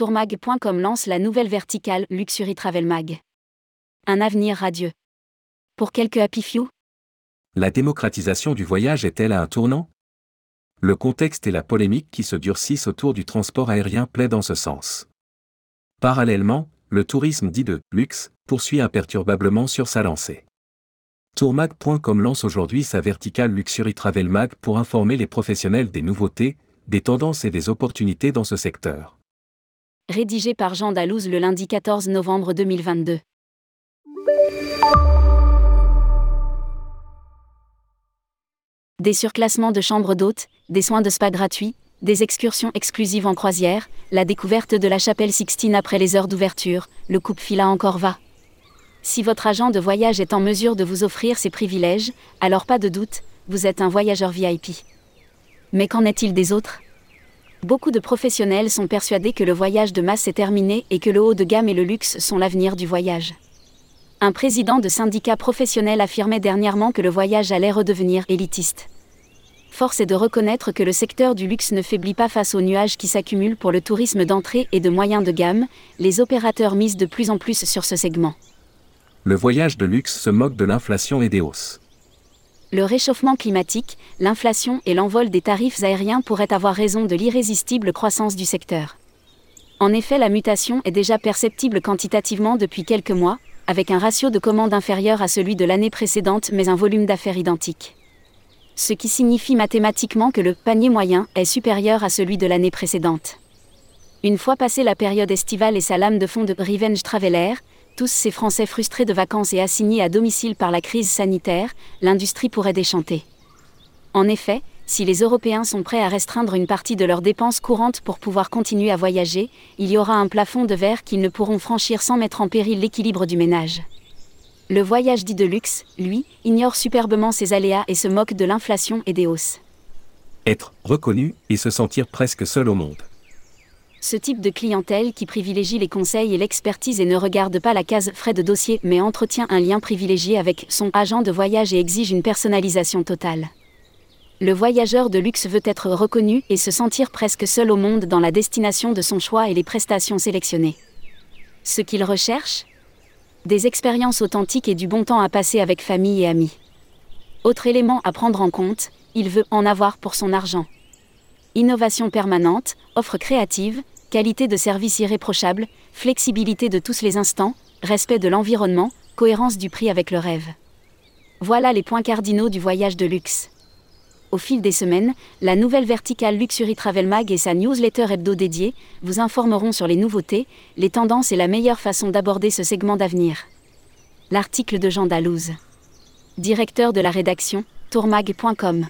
Tourmag.com lance la nouvelle verticale Luxury Travel Mag. Un avenir radieux. Pour quelques happy few? La démocratisation du voyage est-elle à un tournant? Le contexte et la polémique qui se durcissent autour du transport aérien plaident dans ce sens. Parallèlement, le tourisme dit de luxe poursuit imperturbablement sur sa lancée. Tourmag.com lance aujourd'hui sa verticale Luxury Travel Mag pour informer les professionnels des nouveautés, des tendances et des opportunités dans ce secteur. Rédigé par Jean Dalouse le lundi 14 novembre 2022. Des surclassements de chambres d'hôtes, des soins de spa gratuits, des excursions exclusives en croisière, la découverte de la chapelle Sixtine après les heures d'ouverture, le coupe fila encore va. Si votre agent de voyage est en mesure de vous offrir ces privilèges, alors pas de doute, vous êtes un voyageur VIP. Mais qu'en est-il des autres? Beaucoup de professionnels sont persuadés que le voyage de masse est terminé et que le haut de gamme et le luxe sont l'avenir du voyage. Un président de syndicat professionnel affirmait dernièrement que le voyage allait redevenir élitiste. Force est de reconnaître que le secteur du luxe ne faiblit pas face aux nuages qui s'accumulent pour le tourisme d'entrée et de moyen de gamme, les opérateurs misent de plus en plus sur ce segment. Le voyage de luxe se moque de l'inflation et des hausses. Le réchauffement climatique, l'inflation et l'envol des tarifs aériens pourraient avoir raison de l'irrésistible croissance du secteur. En effet, la mutation est déjà perceptible quantitativement depuis quelques mois, avec un ratio de commandes inférieur à celui de l'année précédente mais un volume d'affaires identique ce qui signifie mathématiquement que le panier moyen est supérieur à celui de l'année précédente. Une fois passée la période estivale et sa lame de fond de Revenge Traveler, tous ces Français frustrés de vacances et assignés à domicile par la crise sanitaire, l'industrie pourrait déchanter. En effet, si les Européens sont prêts à restreindre une partie de leurs dépenses courantes pour pouvoir continuer à voyager, il y aura un plafond de verre qu'ils ne pourront franchir sans mettre en péril l'équilibre du ménage. Le voyage dit de luxe, lui, ignore superbement ses aléas et se moque de l'inflation et des hausses. Être reconnu et se sentir presque seul au monde. Ce type de clientèle qui privilégie les conseils et l'expertise et ne regarde pas la case frais de dossier mais entretient un lien privilégié avec son agent de voyage et exige une personnalisation totale. Le voyageur de luxe veut être reconnu et se sentir presque seul au monde dans la destination de son choix et les prestations sélectionnées. Ce qu'il recherche? Des expériences authentiques et du bon temps à passer avec famille et amis. Autre élément à prendre en compte, il veut en avoir pour son argent. Innovation permanente, offre créative, qualité de service irréprochable, flexibilité de tous les instants, respect de l'environnement, cohérence du prix avec le rêve. Voilà les points cardinaux du voyage de luxe. Au fil des semaines, la nouvelle verticale Luxury Travel Mag et sa newsletter hebdo dédiée vous informeront sur les nouveautés, les tendances et la meilleure façon d'aborder ce segment d'avenir. L'article de Jean Dalouse. Directeur de la rédaction, tourmag.com.